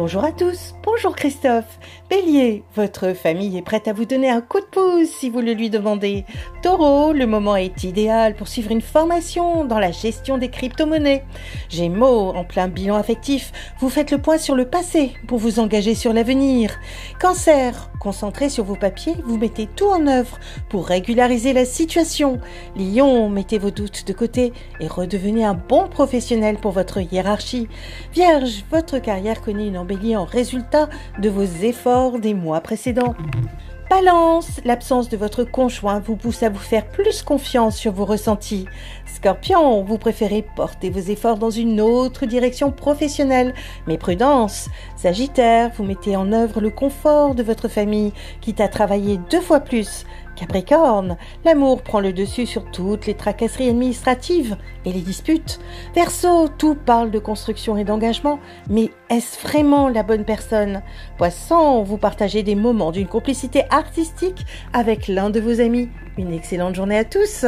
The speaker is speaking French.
Bonjour à tous, bonjour Christophe. Bélier, votre famille est prête à vous donner un coup de pouce si vous le lui demandez. Taureau, le moment est idéal pour suivre une formation dans la gestion des crypto-monnaies. Gémeaux, en plein bilan affectif, vous faites le point sur le passé pour vous engager sur l'avenir. Cancer, concentré sur vos papiers, vous mettez tout en œuvre pour régulariser la situation. Lion, mettez vos doutes de côté et redevenez un bon professionnel pour votre hiérarchie. Vierge, votre carrière connaît une en résultat de vos efforts des mois précédents. Balance, l'absence de votre conjoint vous pousse à vous faire plus confiance sur vos ressentis. Scorpion, vous préférez porter vos efforts dans une autre direction professionnelle, mais prudence. Sagittaire, vous mettez en œuvre le confort de votre famille, quitte à travailler deux fois plus. Capricorne, l'amour prend le dessus sur toutes les tracasseries administratives et les disputes. Verseau, tout parle de construction et d'engagement, mais est-ce vraiment la bonne personne? Poisson, vous partagez des moments d'une complicité artistique avec l'un de vos amis. Une excellente journée à tous